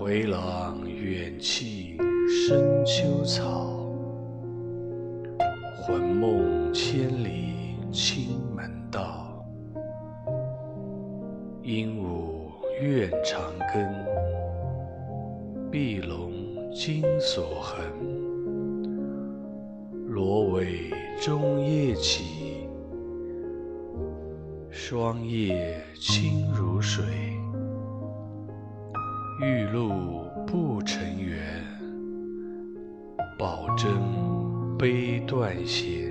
回廊远泣深秋草，魂梦千里青门道。鹦鹉怨长根，碧龙金锁痕。罗帷中夜起，霜叶清如水。玉露不成圆，宝筝悲断弦。